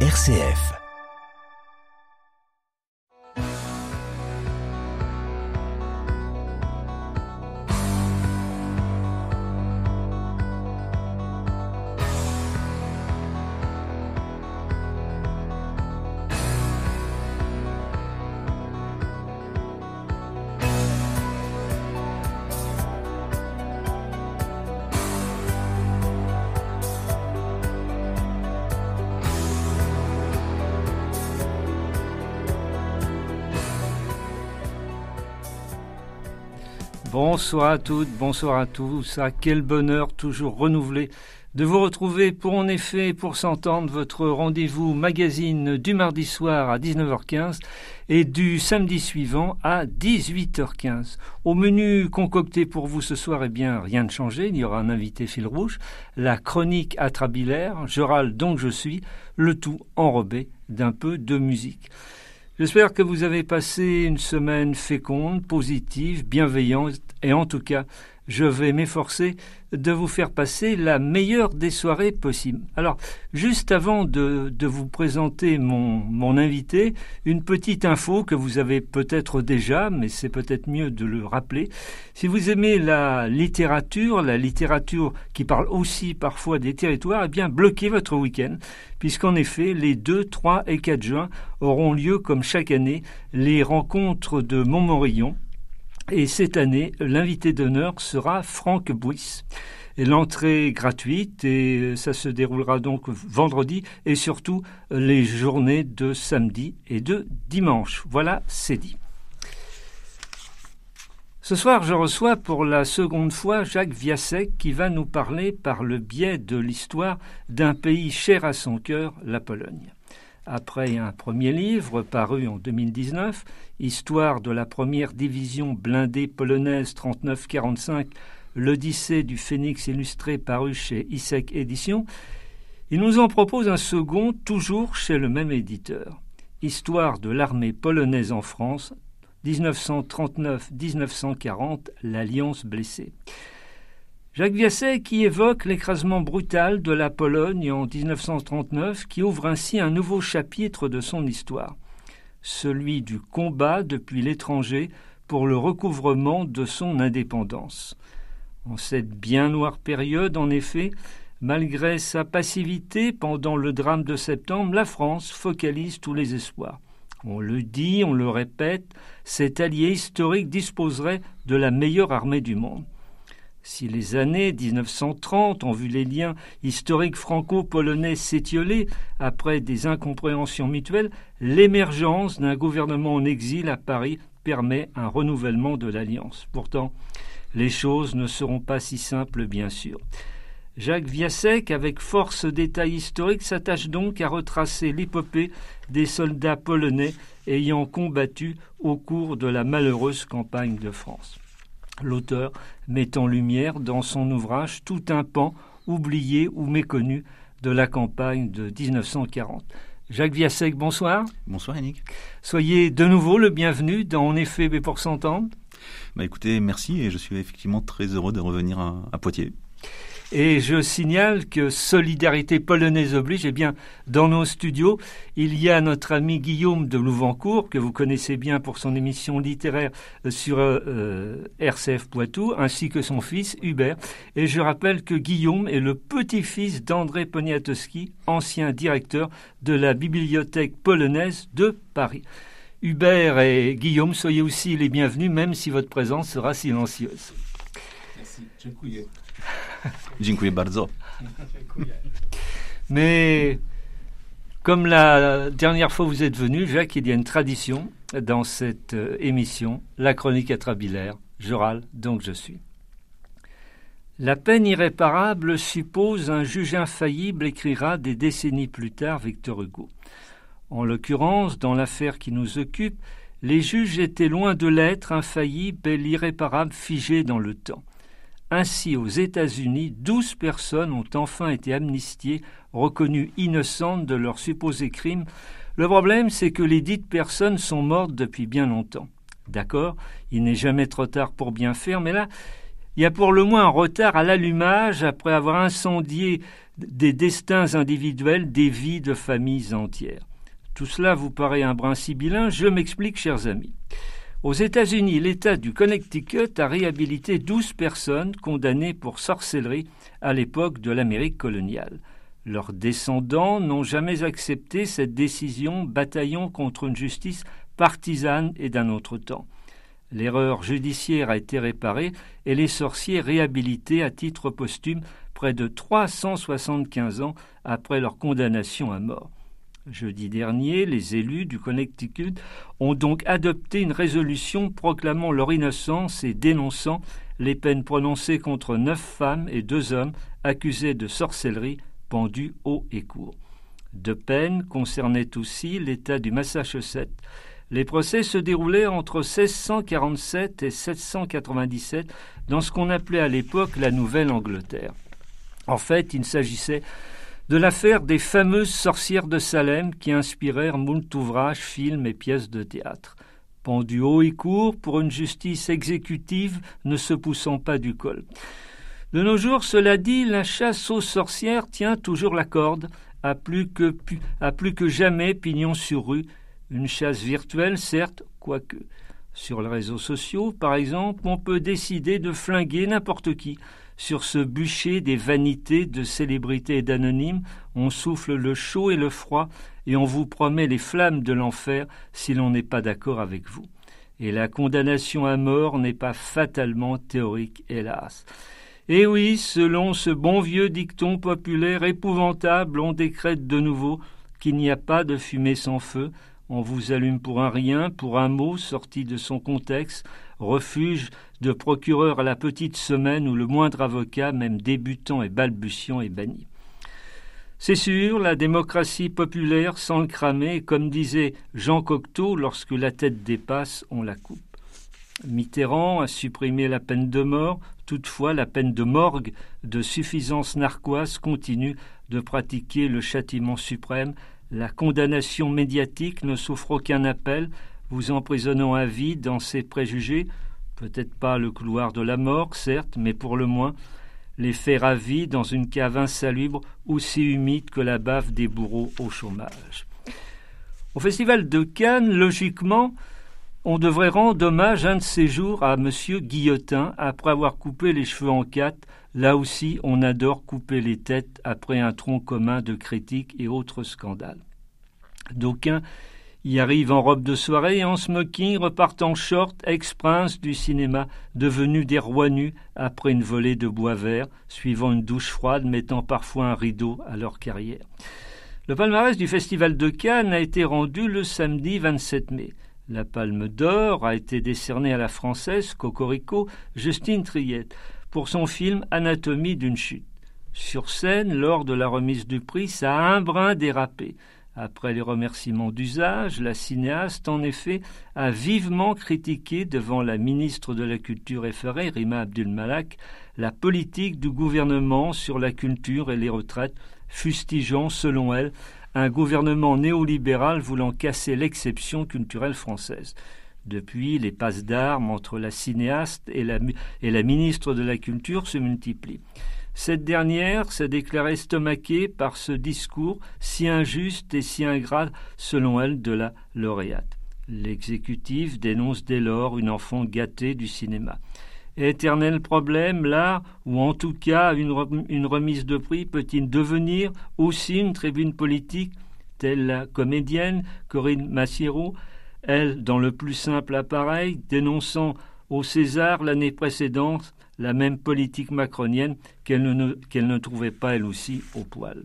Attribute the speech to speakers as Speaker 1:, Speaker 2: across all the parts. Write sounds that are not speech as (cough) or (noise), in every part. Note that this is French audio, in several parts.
Speaker 1: RCF.
Speaker 2: Bonsoir à toutes, bonsoir à tous. À quel bonheur toujours renouvelé de vous retrouver pour en effet pour s'entendre votre rendez-vous magazine du mardi soir à 19h15 et du samedi suivant à 18h15. Au menu concocté pour vous ce soir, eh bien, rien de changé. Il y aura un invité fil rouge, la chronique atrabilaire, je râle donc je suis, le tout enrobé d'un peu de musique. J'espère que vous avez passé une semaine féconde, positive, bienveillante et en tout cas je vais m'efforcer de vous faire passer la meilleure des soirées possibles. Alors, juste avant de, de vous présenter mon, mon, invité, une petite info que vous avez peut-être déjà, mais c'est peut-être mieux de le rappeler. Si vous aimez la littérature, la littérature qui parle aussi parfois des territoires, eh bien, bloquez votre week-end, puisqu'en effet, les 2, 3 et 4 juin auront lieu, comme chaque année, les rencontres de Montmorillon, et cette année, l'invité d'honneur sera Franck Bouis. L'entrée est gratuite et ça se déroulera donc vendredi et surtout les journées de samedi et de dimanche. Voilà, c'est dit. Ce soir, je reçois pour la seconde fois Jacques Viasek qui va nous parler par le biais de l'histoire d'un pays cher à son cœur, la Pologne. Après un premier livre paru en 2019, Histoire de la première division blindée polonaise 39-45, l'Odyssée du Phénix illustré paru chez ISEC Éditions, il nous en propose un second, toujours chez le même éditeur. Histoire de l'armée polonaise en France, 1939-1940, l'Alliance blessée. Jacques Viasset qui évoque l'écrasement brutal de la Pologne en 1939, qui ouvre ainsi un nouveau chapitre de son histoire, celui du combat depuis l'étranger pour le recouvrement de son indépendance. En cette bien noire période, en effet, malgré sa passivité pendant le drame de septembre, la France focalise tous les espoirs. On le dit, on le répète, cet allié historique disposerait de la meilleure armée du monde. Si les années 1930 ont vu les liens historiques franco-polonais s'étioler après des incompréhensions mutuelles, l'émergence d'un gouvernement en exil à Paris permet un renouvellement de l'alliance. Pourtant, les choses ne seront pas si simples, bien sûr. Jacques Viasek, avec force détails historiques, s'attache donc à retracer l'épopée des soldats polonais ayant combattu au cours de la malheureuse campagne de France. L'auteur met en lumière dans son ouvrage tout un pan oublié ou méconnu de la campagne de 1940. Jacques Viasek, bonsoir.
Speaker 3: Bonsoir Yannick.
Speaker 2: Soyez de nouveau le bienvenu dans En effet, mais pour s'entendre.
Speaker 3: Bah écoutez, merci et je suis effectivement très heureux de revenir à Poitiers.
Speaker 2: Et je signale que solidarité polonaise oblige, eh bien, dans nos studios, il y a notre ami Guillaume de Louvancourt, que vous connaissez bien pour son émission littéraire sur euh, RCF Poitou, ainsi que son fils Hubert. Et je rappelle que Guillaume est le petit-fils d'André Poniatowski, ancien directeur de la bibliothèque polonaise de Paris. Hubert et Guillaume, soyez aussi les bienvenus, même si votre présence sera silencieuse.
Speaker 4: Merci.
Speaker 3: Dziękuję bardzo.
Speaker 2: Mais comme la dernière fois vous êtes venu, Jacques, il y a une tradition dans cette euh, émission, la chronique atrabilaire. Je râle, donc je suis. La peine irréparable suppose un juge infaillible, écrira des décennies plus tard Victor Hugo. En l'occurrence, dans l'affaire qui nous occupe, les juges étaient loin de l'être infaillible et l'irréparable figé dans le temps. Ainsi, aux États-Unis, douze personnes ont enfin été amnistiées, reconnues innocentes de leurs supposés crimes. Le problème, c'est que les dites personnes sont mortes depuis bien longtemps. D'accord, il n'est jamais trop tard pour bien faire, mais là, il y a pour le moins un retard à l'allumage après avoir incendié des destins individuels, des vies de familles entières. Tout cela vous paraît un brin sibyllin Je m'explique, chers amis. Aux États-Unis, l'État du Connecticut a réhabilité douze personnes condamnées pour sorcellerie à l'époque de l'Amérique coloniale. Leurs descendants n'ont jamais accepté cette décision, bataillant contre une justice partisane et d'un autre temps. L'erreur judiciaire a été réparée et les sorciers réhabilités à titre posthume près de 375 ans après leur condamnation à mort. Jeudi dernier, les élus du Connecticut ont donc adopté une résolution proclamant leur innocence et dénonçant les peines prononcées contre neuf femmes et deux hommes accusés de sorcellerie pendus haut et court. Deux peines concernaient aussi l'État du Massachusetts. Les procès se déroulaient entre 1647 et 797 dans ce qu'on appelait à l'époque la Nouvelle-Angleterre. En fait, il s'agissait de l'affaire des fameuses sorcières de Salem qui inspirèrent moult ouvrages, films et pièces de théâtre. Pendu haut et court pour une justice exécutive ne se poussant pas du col. De nos jours, cela dit, la chasse aux sorcières tient toujours la corde, à plus que, à plus que jamais pignon sur rue, une chasse virtuelle, certes, quoique. Sur les réseaux sociaux, par exemple, on peut décider de flinguer n'importe qui, sur ce bûcher des vanités de célébrités et d'anonymes, on souffle le chaud et le froid, et on vous promet les flammes de l'enfer si l'on n'est pas d'accord avec vous. Et la condamnation à mort n'est pas fatalement théorique, hélas. Et oui, selon ce bon vieux dicton populaire épouvantable, on décrète de nouveau qu'il n'y a pas de fumée sans feu, on vous allume pour un rien, pour un mot sorti de son contexte, refuge de procureur à la petite semaine où le moindre avocat, même débutant et balbutiant, est banni. C'est sûr, la démocratie populaire sans le cramer, comme disait Jean Cocteau, lorsque la tête dépasse, on la coupe. Mitterrand a supprimé la peine de mort, toutefois la peine de morgue de suffisance narquoise continue de pratiquer le châtiment suprême la condamnation médiatique ne souffre aucun appel, vous emprisonnant à vie dans ses préjugés, peut-être pas le couloir de la mort, certes, mais pour le moins les faire à vie dans une cave insalubre aussi humide que la bave des bourreaux au chômage. Au festival de Cannes, logiquement, on devrait rendre hommage un de ces jours à M. Guillotin après avoir coupé les cheveux en quatre Là aussi, on adore couper les têtes après un tronc commun de critiques et autres scandales. D'aucuns y arrivent en robe de soirée et en smoking, repartent en short, ex-prince du cinéma, devenus des rois nus après une volée de bois vert, suivant une douche froide, mettant parfois un rideau à leur carrière. Le palmarès du Festival de Cannes a été rendu le samedi 27 mai. La Palme d'Or a été décernée à la française Cocorico Justine Triette pour son film Anatomie d'une chute. Sur scène, lors de la remise du prix, ça a un brin dérapé. Après les remerciements d'usage, la cinéaste, en effet, a vivement critiqué devant la ministre de la Culture effarée, Rima Abdul-Malak, la politique du gouvernement sur la culture et les retraites, fustigeant, selon elle, un gouvernement néolibéral voulant casser l'exception culturelle française. Depuis, les passes d'armes entre la cinéaste et la, ministre de la Culture se multiplient. Cette dernière s'est déclarée estomaquée par ce discours si injuste et si ingrat, selon elle, de la lauréate. L'exécutif dénonce dès lors une enfant gâtée du cinéma. Éternel problème, là ou en tout cas une, remise de prix peut-il devenir aussi une tribune politique, telle la comédienne Corinne Massiero, elle dans le plus simple appareil, dénonçant au César l'année précédente la même politique macronienne qu'elle ne, trouvait pas elle aussi au poil.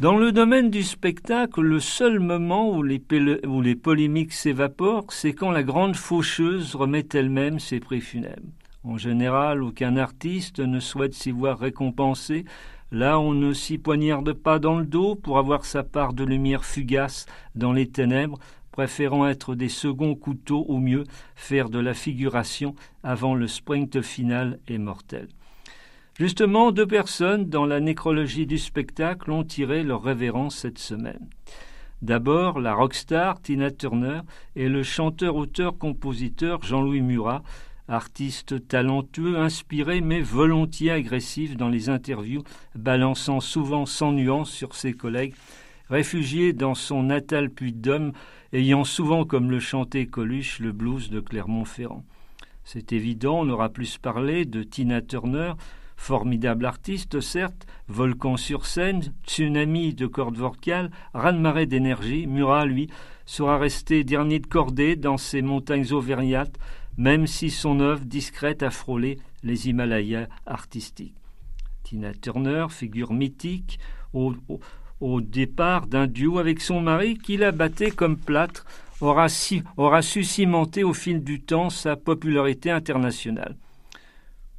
Speaker 2: Dans le domaine du spectacle, le seul moment où les, où les polémiques s'évaporent, c'est quand la grande faucheuse remet elle-même ses prix funèbres. En général, aucun artiste ne souhaite s'y voir récompensé. Là, on ne s'y poignarde pas dans le dos pour avoir sa part de lumière fugace dans les ténèbres, préférant être des seconds couteaux ou mieux faire de la figuration avant le sprint final et mortel. Justement, deux personnes dans la nécrologie du spectacle ont tiré leur révérence cette semaine. D'abord, la rockstar Tina Turner et le chanteur-auteur-compositeur Jean-Louis Murat, artiste talentueux, inspiré mais volontiers agressif dans les interviews, balançant souvent sans nuance sur ses collègues, réfugié dans son natal Puy-de-Dôme, ayant souvent comme le chantait Coluche le blues de Clermont-Ferrand. C'est évident, on aura plus parlé de Tina Turner, formidable artiste certes, volcan sur scène, tsunami de cordes vocales, raz-de-marée d'énergie, Murat, lui, sera resté dernier de cordée dans ces montagnes auvergnates, même si son œuvre discrète a frôlé les Himalayas artistiques. Tina Turner, figure mythique, au, au, départ d'un duo avec son mari qui la battait comme plâtre, aura, su cimenter au fil du temps sa popularité internationale.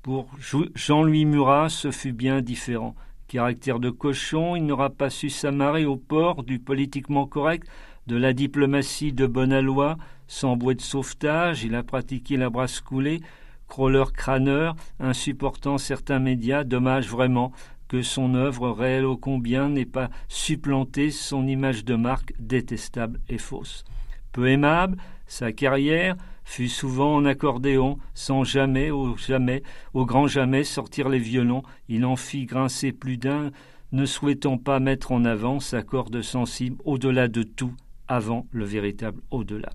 Speaker 2: Pour Jean-Louis Murat, ce fut bien différent. Caractère de cochon, il n'aura pas su s'amarrer au port du politiquement correct, de la diplomatie de bonne aloi, sans bouée de sauvetage, il a pratiqué la brasse coulée, crawler crâneur, insupportant certains médias, dommage vraiment que son œuvre réelle ô combien n'ait pas supplanté son image de marque détestable et fausse. Peu aimable, sa carrière fut souvent en accordéon, sans jamais, au jamais, au grand jamais sortir les violons. Il en fit grincer plus d'un, ne souhaitant pas mettre en avant sa corde sensible au-delà de tout, avant le véritable au-delà.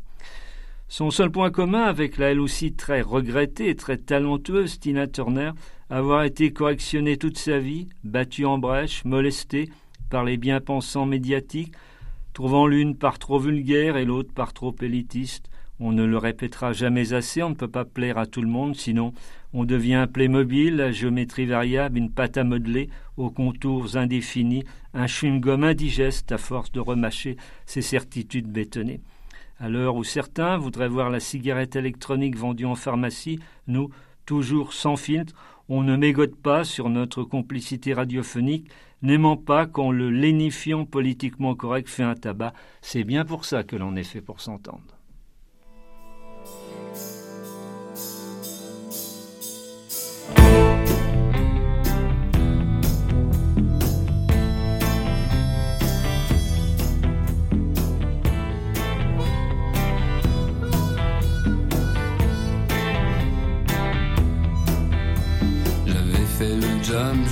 Speaker 2: Son seul point commun avec la elle aussi très regrettée et très talentueuse Tina Turner, avoir été correctionnée toute sa vie, battue en brèche, molestée par les bien-pensants médiatiques, trouvant l'une par trop vulgaire et l'autre par trop élitiste. On ne le répétera jamais assez, on ne peut pas plaire à tout le monde, sinon on devient un Playmobil, la géométrie variable, une pâte à modeler, aux contours indéfinis, un chewing-gum indigeste à force de remâcher ses certitudes bétonnées. À l'heure où certains voudraient voir la cigarette électronique vendue en pharmacie, nous, toujours sans filtre, on ne mégote pas sur notre complicité radiophonique, n'aimant pas quand le lénifiant politiquement correct fait un tabac. C'est bien pour ça que l'on est fait pour s'entendre.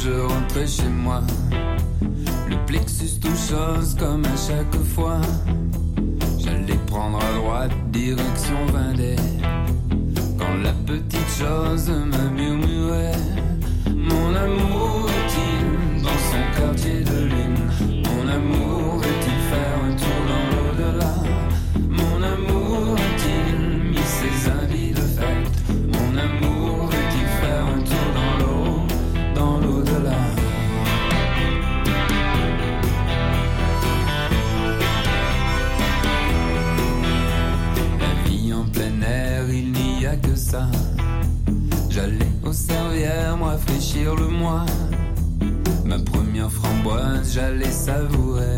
Speaker 1: Je rentrais chez moi. Le plexus tout chose comme à chaque fois. J'allais prendre à droite, direction Vendée. Quand la petite chose me murmurait, mon amour est-il dans son quartier de j'allais savourer.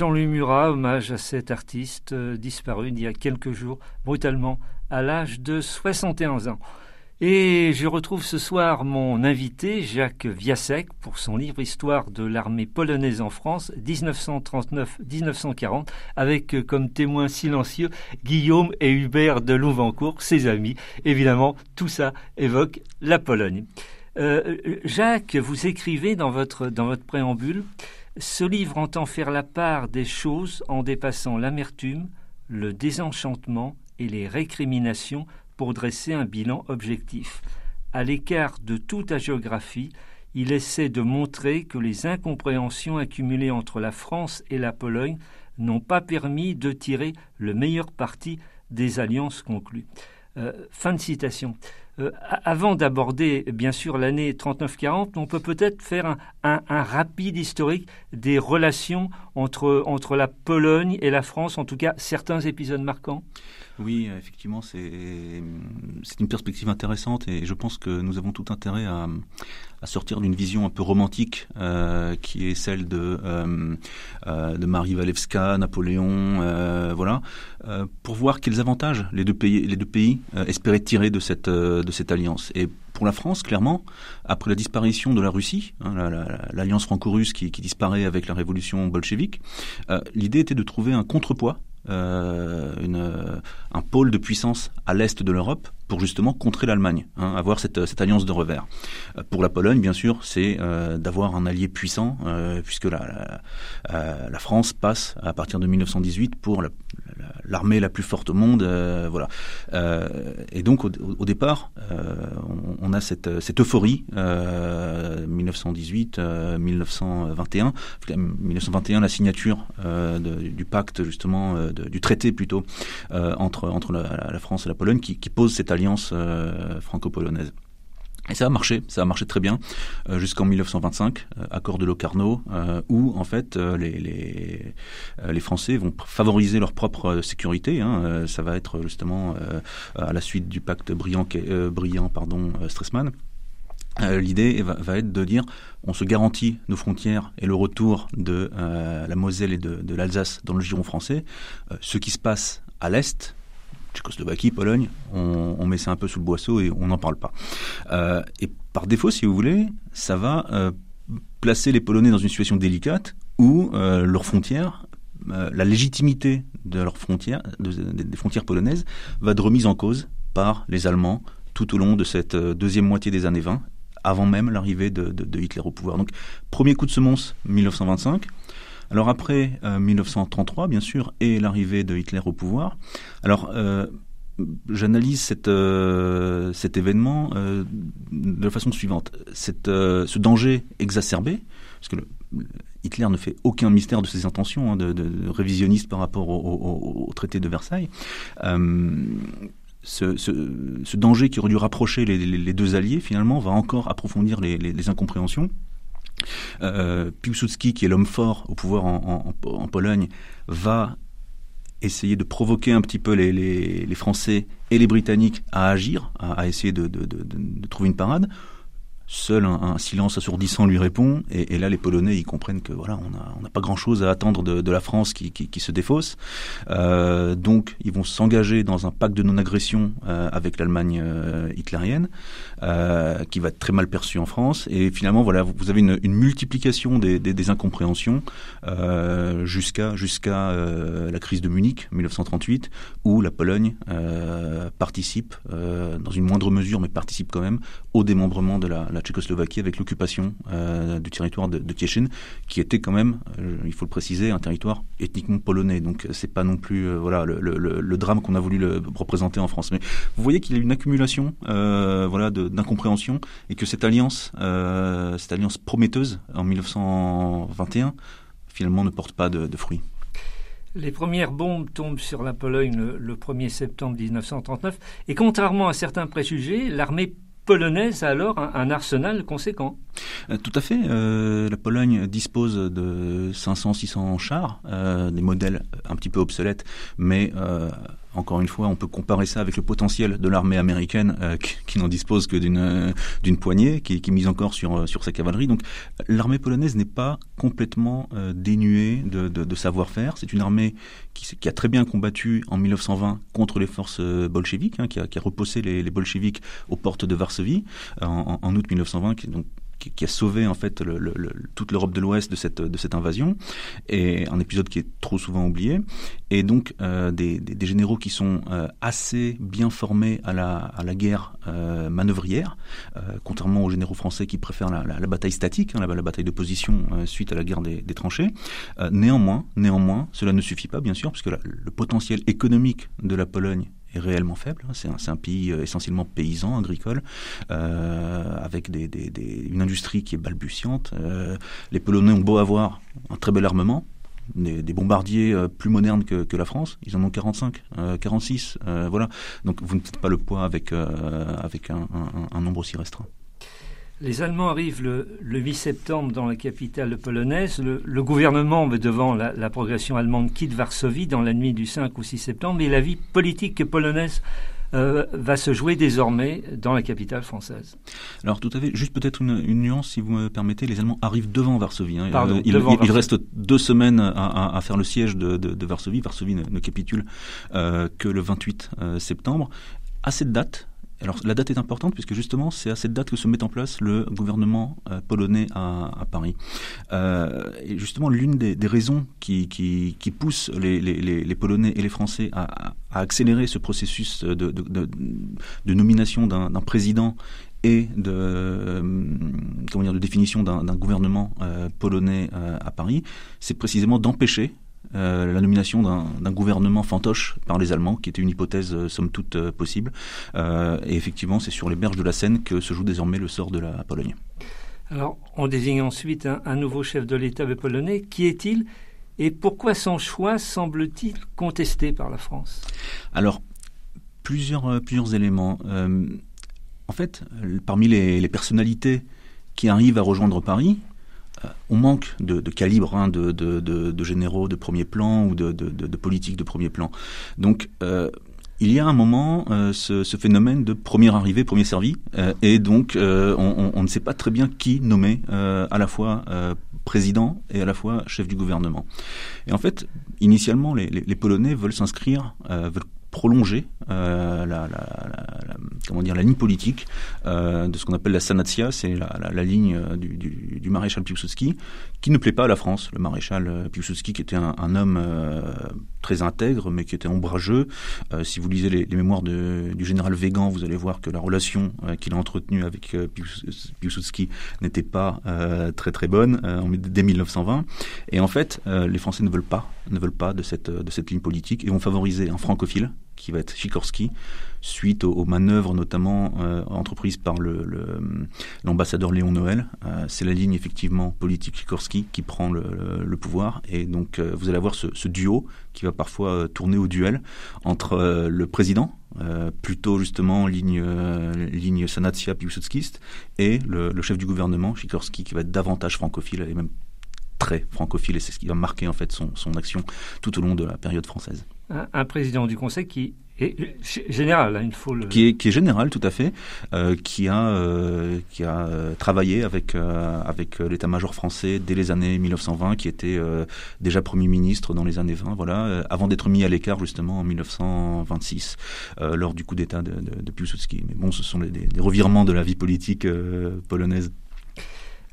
Speaker 2: Jean-Louis Murat, hommage à cet artiste euh, disparu il y a quelques jours, brutalement, à l'âge de 61 ans. Et je retrouve ce soir mon invité, Jacques Viasek, pour son livre Histoire de l'armée polonaise en France, 1939-1940, avec euh, comme témoins silencieux Guillaume et Hubert de Louvancourt, ses amis. Évidemment, tout ça évoque la Pologne. Euh, Jacques, vous écrivez dans votre préambule ce livre entend faire la part des choses en dépassant l'amertume, le désenchantement et les récriminations pour dresser un bilan objectif. À l'écart de toute agiographie, il essaie de montrer que les incompréhensions accumulées entre la France et la Pologne n'ont pas permis de tirer le meilleur parti des alliances conclues. Euh, fin de citation. Euh, avant d'aborder, bien sûr, l'année 39-40, on peut peut-être faire un, rapide historique des relations entre, entre la Pologne et la France, en tout cas certains épisodes marquants?
Speaker 3: Oui, effectivement, c'est une perspective intéressante et je pense que nous avons tout intérêt à, sortir d'une vision un peu romantique euh, qui est celle de, euh, euh, Marie Walewska, Napoléon, voilà, pour voir quels avantages les deux pays, les deux pays espéraient tirer de cette, alliance. Et pour la France, clairement, après la disparition de la Russie, hein, l'alliance la, franco-russe qui, qui, disparaît avec la révolution bolchevique, l'idée était de trouver un contrepoids euh, une, un pôle de puissance à l'est de l'Europe pour justement contrer l'Allemagne, hein, avoir cette, cette, alliance de revers. Euh, pour la Pologne, bien sûr, c'est euh, d'avoir un allié puissant, euh, puisque la, la, la, France passe à partir de 1918 pour l'armée la, plus forte au monde, voilà. et donc au, départ, on, on, a cette, euphorie 1918, 1921, 1921 la signature du pacte justement, du traité plutôt entre entre la, France et la Pologne qui, pose cette alliance euh, franco-polonaise. Et ça a marché, ça a marché très bien euh, jusqu'en 1925, euh, accord de Locarno, euh, où en fait les, les, les, Français vont favoriser leur propre sécurité. Hein, ça va être justement à la suite du pacte brillant, brillant Stressman. L'idée va, être de dire on se garantit nos frontières et le retour de la Moselle et de l'Alsace dans le giron français. ce qui se passe à l'est, Tchécoslovaquie, Pologne, on, met ça un peu sous le boisseau et on n'en parle pas. Euh, et par défaut, si vous voulez, ça va euh, placer les Polonais dans une situation délicate où euh, leurs frontières, euh, la légitimité de leurs frontières, de, de, des frontières polonaises, va être remise en cause par les Allemands tout au long de cette deuxième moitié des années 20, avant même l'arrivée de, de, Hitler au pouvoir. Donc, premier coup de semonce, 1925. Alors après euh, 1933, bien sûr, et l'arrivée de Hitler au pouvoir. Alors euh, j'analyse euh, cet événement euh, de la façon suivante. Ce danger exacerbé, parce que le, Hitler ne fait aucun mystère de ses intentions hein, de, révisionniste par rapport au, traité de Versailles. Ce, danger qui aurait dû rapprocher les, deux alliés, finalement, va encore approfondir les incompréhensions. Euh, qui est l'homme fort au pouvoir en, Pologne, va essayer de provoquer un petit peu les, Français et les Britanniques à agir, à, essayer de, trouver une parade. Seul un, silence assourdissant lui répond, et, là les Polonais ils comprennent que voilà on n'a pas grand chose à attendre de, la France qui, se défausse. Euh, donc ils vont s'engager dans un pacte de non-agression euh, avec l'Allemagne euh, hitlérienne, qui va être très mal perçu en France. Et finalement voilà vous avez une, multiplication des, incompréhensions jusqu'à la crise de Munich 1938, où la Pologne participe dans une moindre mesure, mais participe quand même au démembrement de la la Tchécoslovaquie avec l'occupation euh, du territoire de, de qui était quand même, euh, il faut le préciser, un territoire ethniquement polonais. Donc euh, c'est pas non plus voilà le, drame qu'on a voulu représenter en France. Mais vous voyez qu'il y a une accumulation voilà d'incompréhension et que cette alliance, cette alliance prometteuse en 1921, finalement ne porte pas de, fruits.
Speaker 2: Les premières bombes tombent sur la Pologne le 1er septembre 1939 et contrairement à certains préjugés, l'armée polonaise a alors un, arsenal conséquent.
Speaker 3: Euh, tout à fait. Euh, la Pologne dispose de 500-600 chars, euh, des modèles un petit peu obsolètes, mais encore une fois, on peut comparer ça avec le potentiel de l'armée américaine euh, qui, n'en dispose que d'une euh, poignée, qui, mise encore sur euh, sur sa cavalerie. Donc, l'armée polonaise n'est pas complètement dénuée de, savoir-faire. C'est une armée qui, a très bien combattu en 1920 contre les forces bolcheviques, hein, qui, a, repoussé les, bolcheviques aux portes de Varsovie en, août 1920. Qui, donc, qui, a sauvé en fait toute l'Europe de l'Ouest de cette, invasion, et un épisode qui est trop souvent oublié. Et donc euh, des, généraux qui sont euh, assez bien formés à la, guerre euh, manœuvrière, contrairement aux généraux français qui préfèrent la, bataille statique, hein, la, bataille de position suite à la guerre des, des tranchées. néanmoins, néanmoins, cela ne suffit pas bien sûr, puisque le potentiel économique de la Pologne est réellement faible. Hein. C'est un, pays euh, essentiellement paysan, agricole, euh, avec des, une industrie qui est balbutiante. Euh, les Polonais ont beau avoir un très bel armement, des, bombardiers plus modernes que, la France. Ils en ont 45, 46, voilà. Donc vous ne faites pas le poids avec, avec un nombre aussi restreint.
Speaker 2: Les Allemands arrivent le, 8 septembre dans la capitale polonaise. Le, gouvernement, devant la, progression allemande, quitte Varsovie dans la nuit du 5 ou 6 septembre. Et la vie politique polonaise euh, va se jouer désormais dans la capitale française.
Speaker 3: Alors tout à fait, juste peut-être une, nuance si vous me permettez, les Allemands arrivent devant Varsovie. Hein. Euh, il, reste deux semaines à, faire le siège de, Varsovie. Varsovie ne, capitule euh, que le 28 septembre. À cette date, alors la date est importante puisque justement c'est à cette date que se met en place le gouvernement euh, polonais à, Paris. Euh, justement l'une des, raisons qui, qui, pousse les, Polonais et les Français à, accélérer ce processus de, nomination d'un président et de, euh, comment dire, de définition d'un gouvernement polonais à Paris, c'est précisément d'empêcher euh, la nomination d'un gouvernement fantoche par les Allemands, qui était une hypothèse euh, somme toute euh, possible. et effectivement, c'est sur les berges de la Seine que se joue désormais le sort de la Pologne.
Speaker 2: Alors, on désigne ensuite un, nouveau chef de l'État polonais. Qui est-il et pourquoi son choix semble-t-il contesté par la France?
Speaker 3: Alors, plusieurs, plusieurs éléments. en fait, parmi les, les personnalités qui arrivent à rejoindre Paris, on manque de, calibre hein, de, généraux de premier plan ou de, politiques de premier plan. Donc, euh, il y a un moment euh, ce, phénomène de première arrivée, premier servi, euh, et donc on, ne sait pas très bien qui nommer à la fois président et à la fois chef du gouvernement. Et en fait, initialement, les, les Polonais veulent s'inscrire, veulent prolonger euh, la, comment dire, la ligne politique euh, de ce qu'on appelle la Sanatia, c'est la, ligne euh, du, maréchal Piłsudski, qui ne plaît pas à la France. Le maréchal Piłsudski, qui était un, homme très intègre, mais qui était ombrageux. si vous lisez les, mémoires du général Végan, vous allez voir que la relation qu'il a entretenue avec Piłsudski n'était pas très très bonne dès 1920. Et en fait, les Français ne veulent pas, ne veulent pas de cette, de cette ligne politique et vont favoriser un francophile qui va être Sikorski, suite aux, manœuvres notamment euh, entreprises par l'ambassadeur Léon Noël. Euh, c'est la ligne effectivement politique Sikorski qui prend le, pouvoir. Et donc euh, vous allez avoir ce, duo qui va parfois tourner au duel entre le président, plutôt justement ligne, ligne Sanatia Piłsudskiste, et le, chef du gouvernement Sikorski qui va être davantage francophile et même très francophile. Et c'est ce qui va marquer en fait son, son action tout au long de la période française
Speaker 2: un, président du Conseil qui et général, hein, il faut le...
Speaker 3: Qui est, qui est général, tout à fait, euh, qui a, euh, qui a euh, travaillé avec, avec l'état-major français dès les années 1920, qui était déjà Premier ministre dans les années 20, voilà, avant d'être mis à l'écart justement en 1926, lors du coup d'État de, de, de, Piłsudski. Mais bon, ce sont des, des revirements de la vie politique polonaise.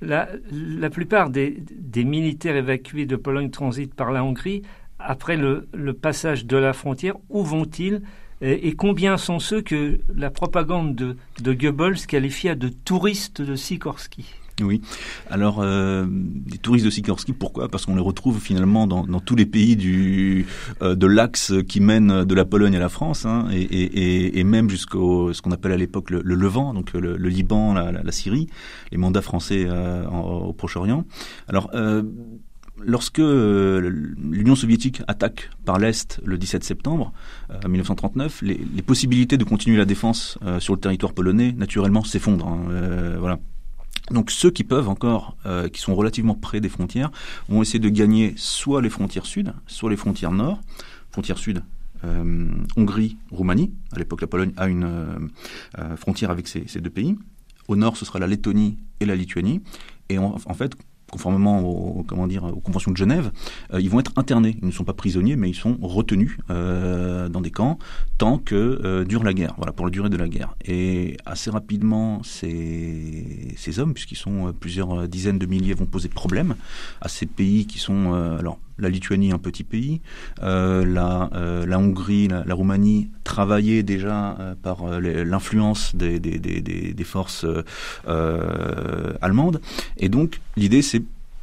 Speaker 2: La, la plupart des, des militaires évacués de Pologne transitent par la Hongrie après le, passage de la frontière, où vont-ils et, combien sont ceux que la propagande de, de Goebbels qualifia de touristes de Sikorsky?
Speaker 3: Oui. Alors, euh, les touristes de Sikorsky, pourquoi? Parce qu'on les retrouve finalement dans, dans tous les pays du, euh, de l'axe qui mène de la Pologne à la France, hein, et, et, même jusqu'au ce qu'on appelle à l'époque le, le, Levant, donc le, Liban, la, Syrie, les mandats français euh, au Proche-Orient. Alors, euh, lorsque euh, l'Union soviétique attaque par l'Est le 17 septembre euh, 1939, les, les, possibilités de continuer la défense euh, sur le territoire polonais, naturellement, s'effondrent. Hein, euh, voilà. Donc ceux qui peuvent encore, euh, qui sont relativement près des frontières, vont essayer de gagner soit les frontières sud, soit les frontières nord. Frontière sud, Hongrie, Roumanie. À l'époque, la Pologne a une frontière avec ces, deux pays. Au nord, ce sera la Lettonie et la Lituanie. Et en fait, conformément aux, conventions de Genève, euh, ils vont être internés. Ils ne sont pas prisonniers, mais ils sont retenus euh, dans des camps tant que euh, dure la guerre, voilà, pour la durée de la guerre. Et assez rapidement, ces, hommes, puisqu'ils sont plusieurs dizaines de milliers, vont poser problème à ces pays qui sont, alors, la Lituanie, un petit pays, la, Hongrie, la, Roumanie, travaillaient déjà par l'influence des, des, forces allemandes. Et donc, l'idée, c'est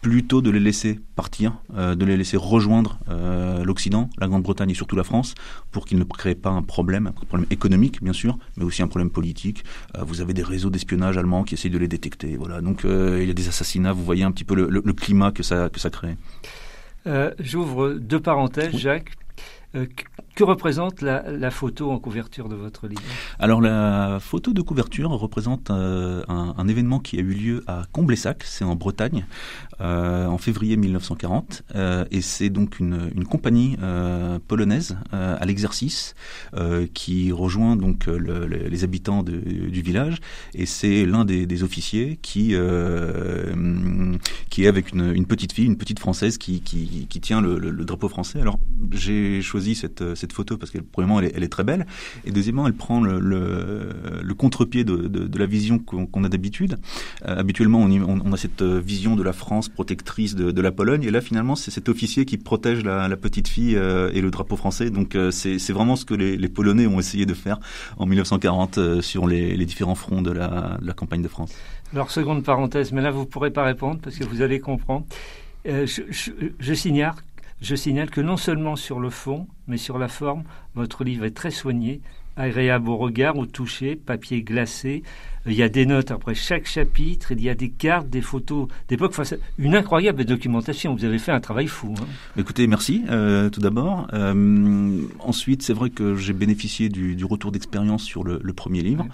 Speaker 3: plutôt de les laisser partir, euh, de les laisser rejoindre euh, l'Occident, la Grande-Bretagne et surtout la France, pour qu'ils ne créent pas un problème, un problème économique bien sûr, mais aussi un problème politique. Euh, vous avez des réseaux d'espionnage allemands qui essayent de les détecter. Voilà, donc il y a des assassinats. Vous voyez un petit peu le, le, le climat que ça que ça crée.
Speaker 2: J'ouvre deux parenthèses, oui. Jacques. Euh, que représente la, photo en couverture de votre livre?
Speaker 3: Alors la photo de couverture représente euh, un, événement qui a eu lieu à Comblessac, c'est en Bretagne, euh, en février 1940, euh, et c'est donc une, compagnie polonaise à l'exercice qui rejoint donc le, le, les habitants du village, et c'est l'un des, officiers qui qui est avec une, petite fille, une petite française qui tient le, le, drapeau français. Alors j'ai choisi cette, cette photo parce que premièrement elle est, très belle et deuxièmement elle prend le, le, contre-pied de, la vision qu'on qu a d'habitude. Euh, habituellement on, a cette vision de la France protectrice de, la Pologne et là finalement c'est cet officier qui protège la, petite fille euh, et le drapeau français. Donc euh, c'est vraiment ce que les, Polonais ont essayé de faire en 1940 euh, sur les, différents fronts de la, campagne de France.
Speaker 2: Alors seconde parenthèse, mais là vous pourrez pas répondre parce que vous allez comprendre. Euh, je, je, je signale je signale que non seulement sur le fond, mais sur la forme, votre livre est très soigné, agréable au regard, au toucher, papier glacé. Il y a des notes après chaque chapitre, il y a des cartes, des photos d'époque. Enfin, une incroyable documentation. Vous avez fait un travail fou. Hein.
Speaker 3: Écoutez, merci euh, tout d'abord. Euh, ensuite, c'est vrai que j'ai bénéficié du, du retour d'expérience sur le, le, premier livre.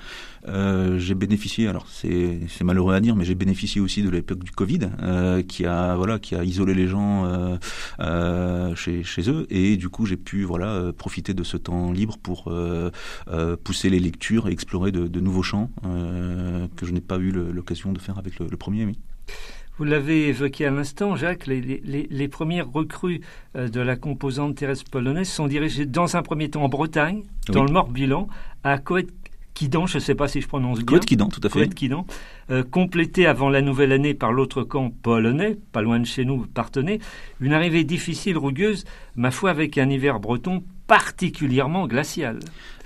Speaker 3: Euh, j'ai bénéficié, alors c'est malheureux à dire, mais j'ai bénéficié aussi de l'époque du Covid, euh, qui a voilà, qui a isolé les gens euh, chez, chez eux, et du coup j'ai pu voilà profiter de ce temps libre pour pousser les lectures et explorer de, de nouveaux champs que je n'ai pas eu l'occasion de faire avec le, le premier. Oui.
Speaker 2: Vous l'avez évoqué à l'instant, Jacques, les, les, les, premières recrues de la composante terrestre polonaise sont dirigées dans un premier temps en Bretagne, oui. dans le Morbihan, à Coët Kidan, je ne sais pas si je prononce bien.
Speaker 3: Kidan, tout à fait.
Speaker 2: Kidan, euh, complété avant la nouvelle année par l'autre camp polonais, pas loin de chez nous, Partenay. Une arrivée difficile, rugueuse, ma foi, avec un hiver breton particulièrement glacial.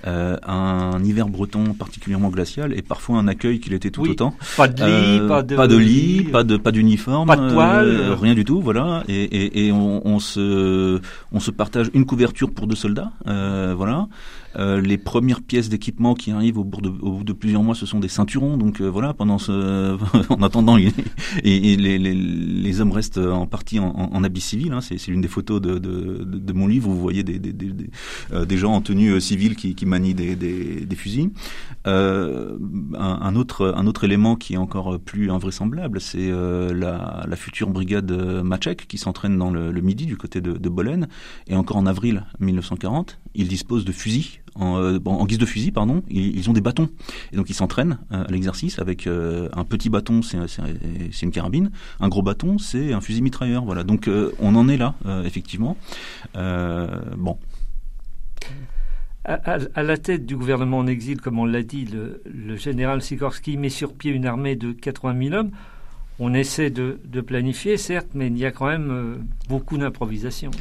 Speaker 3: Euh, un hiver breton particulièrement glacial et parfois un accueil qu'il était tout
Speaker 2: oui,
Speaker 3: autant.
Speaker 2: Pas de lit, euh,
Speaker 3: pas de, pas de lit, pas de pas d'uniforme,
Speaker 2: pas de toile,
Speaker 3: euh, rien du tout, voilà. Et, et, et on, on, se on se partage une couverture pour deux soldats, euh, voilà. les premières pièces d'équipement qui arrivent au bout, de, au bout de plusieurs mois, ce sont des ceinturons. Donc voilà, pendant ce, (laughs) en attendant, et, et les, les, les, hommes restent en partie en, en, en habit civil. Hein, C'est l'une des photos de, de, de, de, mon livre. Où vous voyez des, des, des, des gens en tenue civile qui, qui manient des, des, fusils. Un, un, autre, élément qui est encore plus invraisemblable, c'est la, la, future brigade Machek qui s'entraîne dans le, Midi du côté de, de Bolène. Et encore en avril 1940, ils disposent de fusils en, en, guise de fusil, pardon, ils, ont des bâtons. Et donc ils s'entraînent à l'exercice avec un petit bâton, c'est une carabine, un gros bâton, c'est un fusil mitrailleur. Voilà. Donc on en est là, effectivement. bon.
Speaker 2: À, la tête du gouvernement en exil, comme on l'a dit, le, général Sikorski met sur pied une armée de 80 000 hommes. On essaie de, de planifier, certes, mais il y a quand même beaucoup d'improvisation.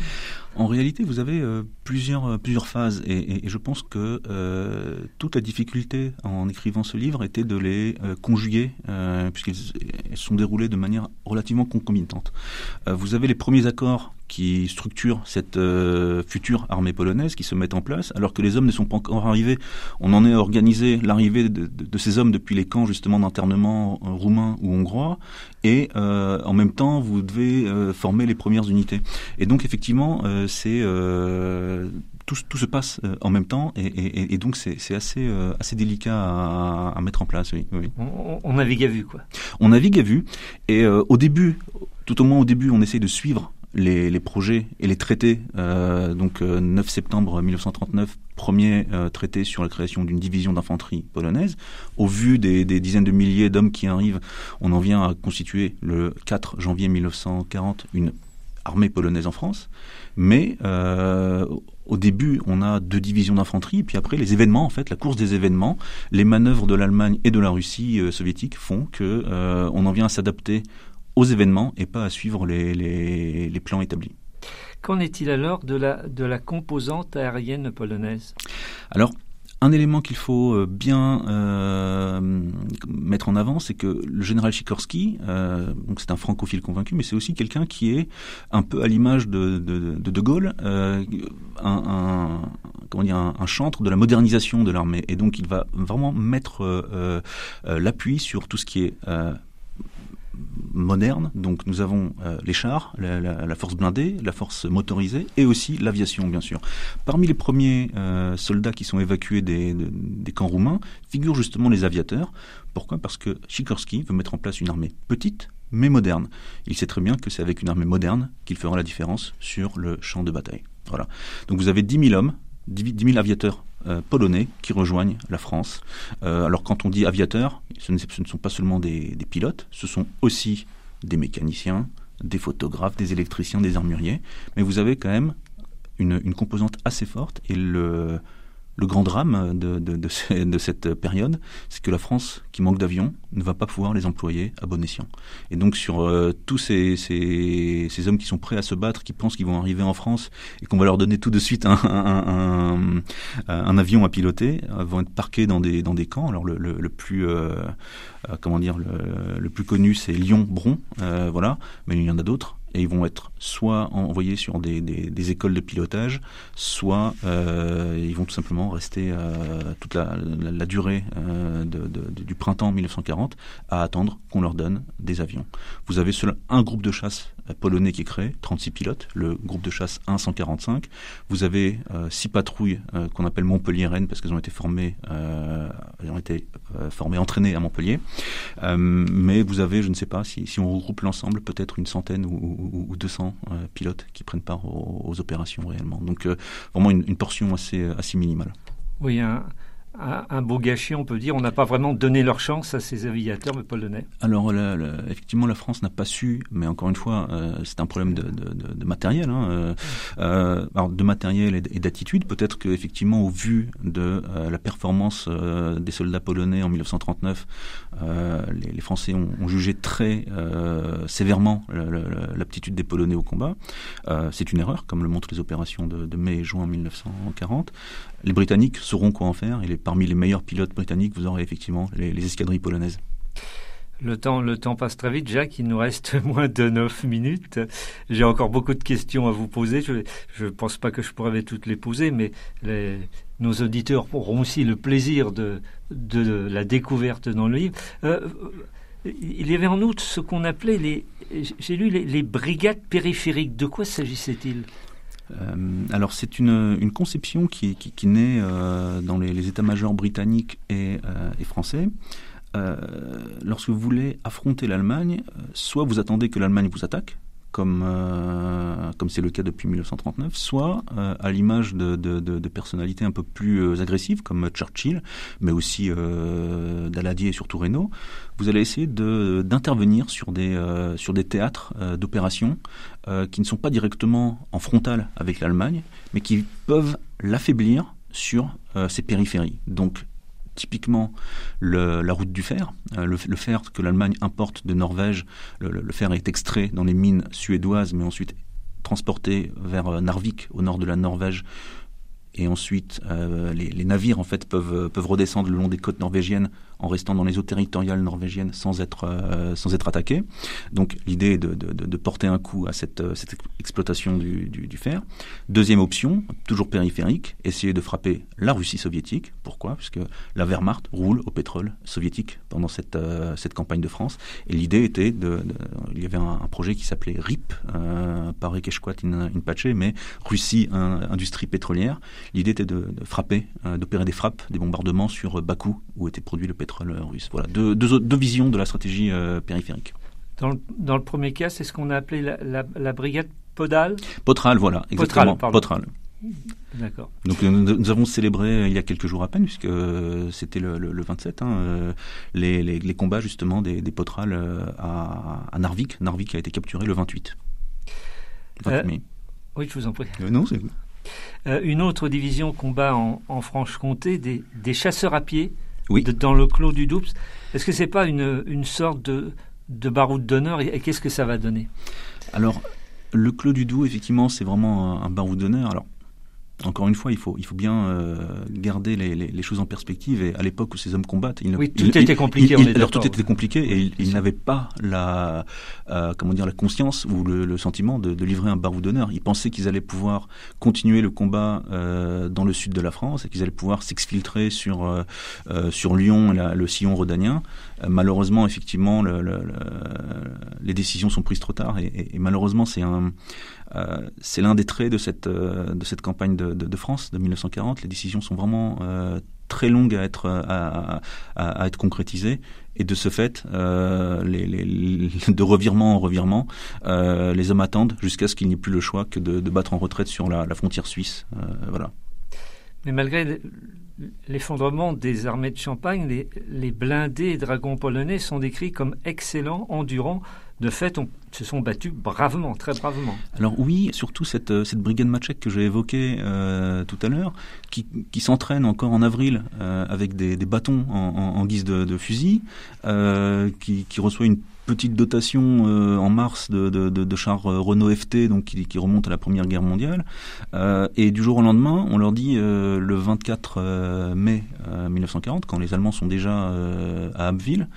Speaker 3: En réalité, vous avez euh, plusieurs, euh, plusieurs phases et, je pense que euh, toute la difficulté en écrivant ce livre était de les conjuguer puisqu'elles sont déroulées de manière relativement concomitante. vous avez les premiers accords qui structurent cette future armée polonaise qui se met en place, alors que les hommes ne sont pas encore arrivés. On en est organisé l'arrivée de, de, de, ces hommes depuis les camps justement d'internement roumains ou hongrois, et en même temps vous devez former les premières unités. Et donc effectivement c'est euh, tout, tout, se passe euh, en même temps et, et, et donc c'est assez, euh, assez délicat à, à, mettre en place. Oui, oui.
Speaker 2: On, on, navigue à vue, quoi.
Speaker 3: On navigue à vue et au début, tout au moins au début, on essaie de suivre les, les projets et les traités. donc 9 septembre 1939, premier traité sur la création d'une division d'infanterie polonaise. Au vu des, des dizaines de milliers d'hommes qui arrivent, on en vient à constituer le 4 janvier 1940 une armée polonaise en France. Mais euh, au début, on a deux divisions d'infanterie, puis après, les événements, en fait, la course des événements, les manœuvres de l'Allemagne et de la Russie euh, soviétique font que euh, on en vient à s'adapter aux événements et pas à suivre les, les, les plans établis.
Speaker 2: Qu'en est-il alors de la, de la composante aérienne polonaise?
Speaker 3: Alors, un élément qu'il faut euh, bien euh, mettre en avant, c'est que le général Sikorski, euh, donc c'est un francophile convaincu, mais c'est aussi quelqu'un qui est un peu à l'image de de, Gaulle, euh, un, comment dire, un, chantre de la modernisation de l'armée, et donc il va vraiment mettre l'appui sur tout ce qui est moderne. Donc nous avons euh, les chars, la, force blindée, la force motorisée et aussi l'aviation, bien sûr. Parmi les premiers euh, soldats qui sont évacués des, de, des camps roumains figurent justement les aviateurs. Pourquoi? Parce que Sikorski veut mettre en place une armée petite mais moderne. Il sait très bien que c'est avec une armée moderne qu'il fera la différence sur le champ de bataille. Voilà. Donc vous avez 10 000 hommes, 10 000 aviateurs euh, polonais qui rejoignent la France. Euh, alors quand on dit aviateurs, ce ne, sont pas seulement des, des, pilotes, ce sont aussi des mécaniciens, des photographes, des électriciens, des armuriers, mais vous avez quand même une, une composante assez forte et le, le grand drame (laughs) de, cette période, c'est que la France, qui manque d'avions, ne va pas pouvoir les employer à bon escient. Et donc sur euh, tous ces, hommes qui sont prêts à se battre, qui pensent qu'ils vont arriver en France et qu'on va leur donner tout de suite un, avion à piloter, euh, vont être parqués dans des, camps. Alors le, plus euh, comment dire le, plus connu c'est Lyon-Bron, voilà, mais il y en a d'autres et ils vont être soit envoyés sur des, écoles de pilotage, soit euh, ils vont tout simplement rester euh, toute la, durée euh, du printemps 1940 à attendre qu'on leur donne des avions. Vous avez seul un groupe de chasse polonais qui est créé, 36 pilotes, le groupe de chasse 145. Vous avez euh, six patrouilles euh, qu'on appelle Montpellier-Rennes parce qu'elles ont été formées, euh, elles ont été formées, entraînées à Montpellier. mais vous avez, je ne sais pas, si, si on regroupe l'ensemble, peut-être une centaine ou, ou, ou 200 pilotes qui prennent part aux, aux opérations réellement. Donc vraiment une, une, portion assez, assez minimale.
Speaker 2: Oui, un, un beau gâchis, on peut dire. On n'a pas vraiment donné leur chance à ces aviateurs polonais.
Speaker 3: Alors, effectivement, la France n'a pas su, mais encore une fois, euh, c'est un problème de, matériel, hein, euh, euh, alors de matériel et d'attitude. Peut-être qu'effectivement, au vu de la performance des soldats polonais en 1939, euh, les, les, Français ont, jugé très sévèrement l'aptitude des Polonais au combat. c'est une erreur, comme le montrent les opérations de, mai et juin 1940. Les Britanniques sauront quoi en faire parmi les meilleurs pilotes britanniques, vous aurez effectivement les, les escadrilles polonaises.
Speaker 2: Le temps, le temps passe très vite, Jacques. Il nous reste (laughs) moins de 9 minutes. J'ai encore beaucoup de questions à vous poser. Je ne pense pas que je pourrais toutes les poser, mais nos auditeurs auront aussi le plaisir de, de la découverte dans le livre. Euh, il y avait en outre ce qu'on appelait les. J'ai lu les brigades périphériques. De quoi s'agissait-il?
Speaker 3: Alors c'est une, une, conception qui, qui, naît dans les, états-majors britanniques et, et français. lorsque vous voulez affronter l'Allemagne, soit vous attendez que l'Allemagne vous attaque, comme euh, c'est le cas depuis 1939, soit euh, à l'image de, de, personnalités un peu plus euh, agressives comme Churchill, mais aussi Daladier et surtout Reynaud, vous allez essayer d'intervenir sur des sur des théâtres d'opération qui ne sont pas directement en frontal avec l'Allemagne, mais qui peuvent l'affaiblir sur ses périphéries. Donc typiquement la route du fer. Euh, le, fer que l'Allemagne importe de Norvège, le, fer est extrait dans les mines suédoises, mais ensuite transporté vers euh, Narvik, au nord de la Norvège, et ensuite euh, les, navires en fait peuvent peuvent redescendre le long des côtes norvégiennes en restant dans les eaux territoriales norvégiennes sans être, euh, sans être attaqué. Donc l'idée est de, de, de, porter un coup à cette, euh, cette exploitation du, du, du, fer. Deuxième option, toujours périphérique, essayer de frapper la Russie soviétique. Pourquoi? Puisque la Wehrmacht roule au pétrole soviétique pendant cette, euh, cette campagne de France. Et l'idée était de, il y avait un, projet qui s'appelait RIP, euh, Rekeshkwat in, in mais Russie Industrie Pétrolière. L'idée était de, frapper, d'opérer des frappes, des bombardements sur Bakou, où était produit le pétrole russe. Voilà, deux, deux, visions de la stratégie euh, périphérique.
Speaker 2: Dans le, dans le, premier cas, c'est ce qu'on a appelé la, la, brigade Podal?
Speaker 3: Potral, voilà, exactement. Potral.
Speaker 2: D'accord.
Speaker 3: Donc nous, avons célébré euh, il y a quelques jours à peine, puisque euh, c'était le, le, 27, hein, les, les, les, combats justement des, des Potral à, à, Narvik. Narvik a été capturé le 28.
Speaker 2: oui, je vous en prie.
Speaker 3: non, c'est
Speaker 2: une autre division combat en, en Franche-Comté, des, des, chasseurs à pied
Speaker 3: oui.
Speaker 2: dans le clos du Doups. Est-ce que c'est pas une, une sorte de, de baroud d'honneur et, qu'est-ce que ça va donner?
Speaker 3: Alors, le clos du Doubs, effectivement, c'est vraiment un, un baroud d'honneur. Alors, encore une fois, il faut, il faut bien euh, garder les, les, les, choses en perspective. Et à l'époque où ces hommes combattent,
Speaker 2: il, oui, tout était compliqué.
Speaker 3: Il, alors tout était compliqué et ils n'avaient pas la, euh, comment dire, la conscience ou le, le sentiment de, de, livrer un baroud d'honneur. Ils pensaient qu'ils allaient pouvoir continuer le combat euh, dans le sud de la France et qu'ils allaient pouvoir s'exfiltrer sur sur Lyon, la, le sillon rhodanien. Malheureusement, effectivement, le, les décisions sont prises trop tard et, et, et malheureusement, c'est un euh, c'est l'un des traits de cette, euh, de cette campagne de, France de 1940. Les décisions sont vraiment euh, très longues à être, à, être concrétisées. Et de ce fait, les, de revirement en revirement, les hommes attendent jusqu'à ce qu'il n'y ait plus le choix que de, de battre en retraite sur la, la frontière suisse. voilà.
Speaker 2: Mais malgré l'effondrement des armées de Champagne, les, blindés et dragons polonais sont décrits comme excellents, endurants, de fait, on se sont battus bravement, très bravement.
Speaker 3: Alors oui, surtout cette, euh, brigade Machek que j'ai évoquée euh, tout à l'heure, qui, s'entraîne encore en avril euh, avec des, bâtons en, guise de, de fusil, qui, qui reçoit une petite dotation euh, en mars de, de, de, de, chars euh, Renault FT, donc qui, qui, remonte à la Première Guerre mondiale. Euh, et du jour au lendemain, on leur dit euh, le 24 euh, mai 1940, quand les Allemands sont déjà à Abbeville,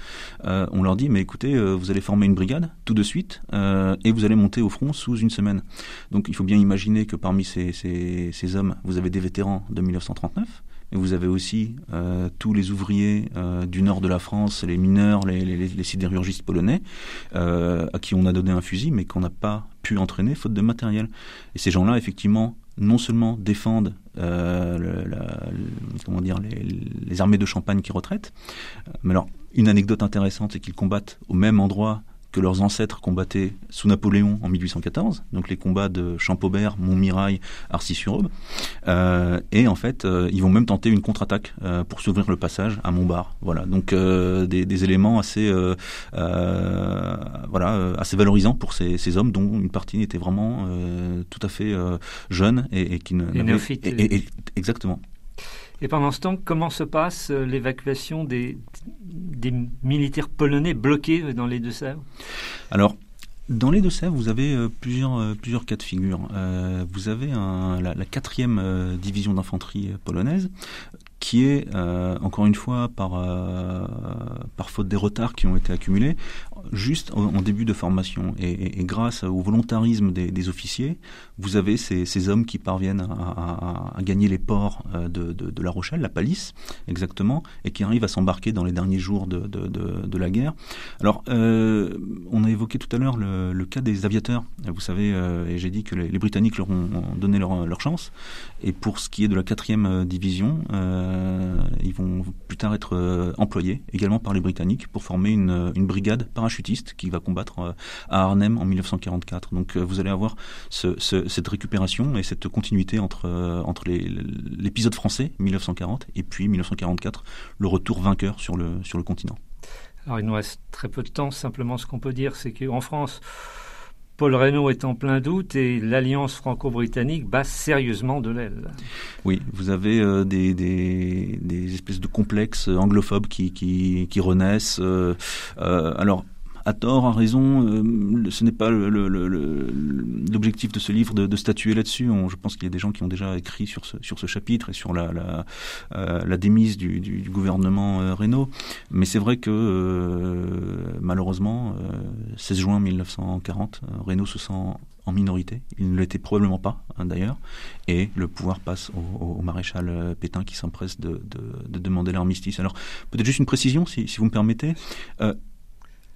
Speaker 3: on leur dit mais écoutez, vous allez former une brigade tout de suite et vous allez monter au front sous une semaine. Donc il faut bien imaginer que parmi ces, ces, ces hommes, vous avez des vétérans de 1939 mais vous avez aussi euh, tous les ouvriers euh, du nord de la France, les mineurs, les, sidérurgistes polonais, euh, à qui on a donné un fusil, mais qu'on n'a pas pu entraîner faute de matériel. Et ces gens-là, effectivement, non seulement défendent comment dire, les, les, armées de Champagne qui retraitent, mais alors une anecdote intéressante, c'est qu'ils combattent au même endroit que leurs ancêtres combattaient sous Napoléon en 1814, donc les combats de Champaubert, Montmirail, Arcis-sur-Aube. Euh, et en fait, euh, ils vont même tenter une contre-attaque euh, pour s'ouvrir le passage à Montbard. Voilà, donc des, des, éléments assez, voilà, assez valorisants pour ces, ces, hommes, dont une partie était vraiment tout à fait jeune et, et qui ne.
Speaker 2: Et,
Speaker 3: et, exactement.
Speaker 2: Et pendant ce temps, comment se passe euh, l'évacuation des, militaires polonais bloqués dans les Deux-Sèvres?
Speaker 3: Alors, dans les Deux-Sèvres, vous avez euh, plusieurs, euh, plusieurs cas de figure. Euh, vous avez la, la, quatrième euh, division d'infanterie polonaise qui est, encore une fois, par, par faute des retards qui ont été accumulés, juste en, début de formation. Et, grâce au volontarisme des, officiers, vous avez ces, hommes qui parviennent à, gagner les ports de, de, La Rochelle, la Palisse, exactement, et qui arrivent à s'embarquer dans les derniers jours de, la guerre. Alors, on a évoqué tout à l'heure le, cas des aviateurs. Vous savez, et j'ai dit que les, Britanniques leur ont, donné leur, chance. Et pour ce qui est de la quatrième division, euh, ils vont plus tard être euh, employés également par les Britanniques pour former une, une brigade parachutiste qui va combattre euh, à Arnhem en 1944. Donc vous allez avoir ce, cette récupération et cette continuité entre, entre l'épisode français 1940 et puis 1944, le retour vainqueur sur le, sur le continent.
Speaker 2: Alors il nous reste très peu de temps, simplement ce qu'on peut dire c'est qu'en France, Paul Reynaud est en plein doute et l'alliance franco-britannique bat sérieusement de l'aile.
Speaker 3: Oui, vous avez euh, des, des, espèces de complexes anglophobes qui, qui, qui renaissent. Euh, euh, alors, à tort, à raison, euh, ce n'est pas l'objectif de ce livre de, statuer là-dessus. Je pense qu'il y a des gens qui ont déjà écrit sur ce, chapitre et sur la, euh, démise du, gouvernement euh, Renault. Mais c'est vrai que malheureusement, 16 juin 1940, Renault se sent en minorité. Il ne l'était probablement pas, hein, d'ailleurs. Et le pouvoir passe au, maréchal Pétain qui s'empresse de, demander l'armistice. Alors, peut-être juste une précision, si, vous me permettez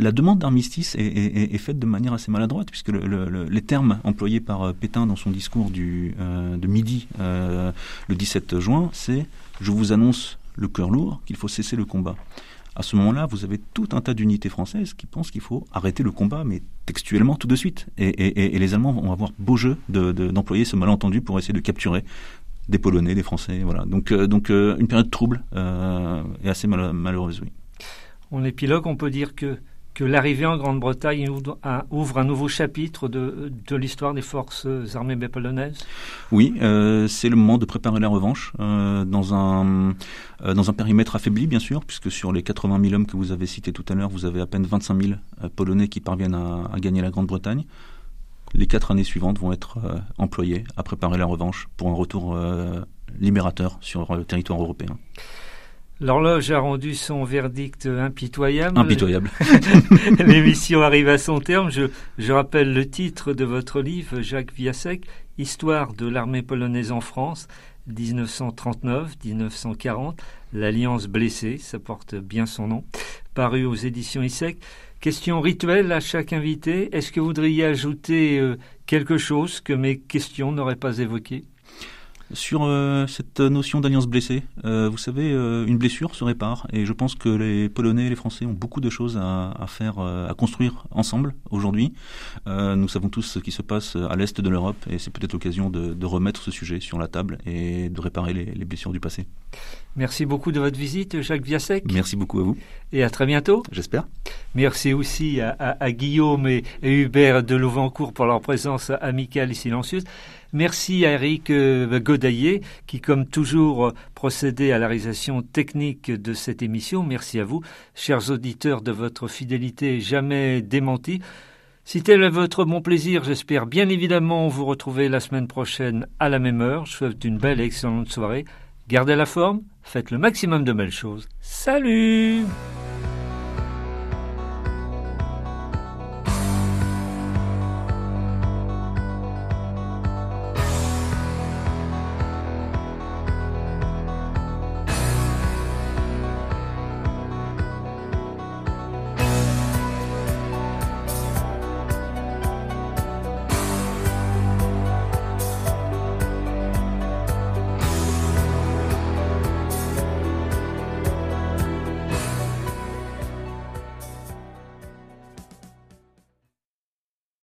Speaker 3: la demande d'armistice est, faite de manière assez maladroite, puisque les termes employés par euh, Pétain dans son discours du, euh, de midi euh, le 17 juin, c'est Je vous annonce le cœur lourd qu'il faut cesser le combat. À ce moment-là, vous avez tout un tas d'unités françaises qui pensent qu'il faut arrêter le combat, mais textuellement tout de suite. Et, les Allemands vont avoir beau jeu d'employer ce malentendu pour essayer de capturer des Polonais, des Français. Voilà. Donc, donc une période trouble et assez malheureuse, oui.
Speaker 2: En épilogue, on peut dire que l'arrivée en Grande-Bretagne ouvre un nouveau chapitre de, l'histoire des forces armées polonaises
Speaker 3: Oui, euh, c'est le moment de préparer la revanche euh, dans, un, euh, dans un périmètre affaibli, bien sûr, puisque sur les 80 000 hommes que vous avez cités tout à l'heure, vous avez à peine 25 000 Polonais qui parviennent à, à gagner la Grande-Bretagne. Les quatre années suivantes vont être employées à préparer la revanche pour un retour libérateur sur le territoire européen.
Speaker 2: L'horloge a rendu son verdict impitoyable.
Speaker 3: Impitoyable. (laughs)
Speaker 2: L'émission arrive à son terme. Je, rappelle le titre de votre livre, Jacques Viasek, Histoire de l'armée polonaise en France, 1939-1940, l'Alliance blessée, ça porte bien son nom, paru aux éditions ISEC. Question rituelle à chaque invité. Est-ce que vous voudriez ajouter euh, quelque chose que mes questions n'auraient pas évoqué
Speaker 3: sur euh, cette notion d'alliance blessée, euh, vous savez, euh, une blessure se répare et je pense que les Polonais et les Français ont beaucoup de choses à, faire, à construire ensemble aujourd'hui. nous savons tous ce qui se passe à l'est de l'Europe et c'est peut-être l'occasion de, remettre ce sujet sur la table et de réparer les, blessures du passé.
Speaker 2: Merci beaucoup de votre visite, Jacques Viasek.
Speaker 3: Merci beaucoup à vous.
Speaker 2: Et à très bientôt.
Speaker 3: J'espère.
Speaker 2: Merci aussi à, à, à Guillaume et, et Hubert de Louvancourt pour leur présence amicale et silencieuse. Merci à Eric euh, Godaillé qui, comme toujours, procédait à la réalisation technique de cette émission. Merci à vous, chers auditeurs, de votre fidélité jamais démentie. Si tel est votre bon plaisir, j'espère bien évidemment vous retrouver la semaine prochaine à la même heure. Je souhaite une belle et excellente soirée. Gardez la forme, faites le maximum de belles choses. Salut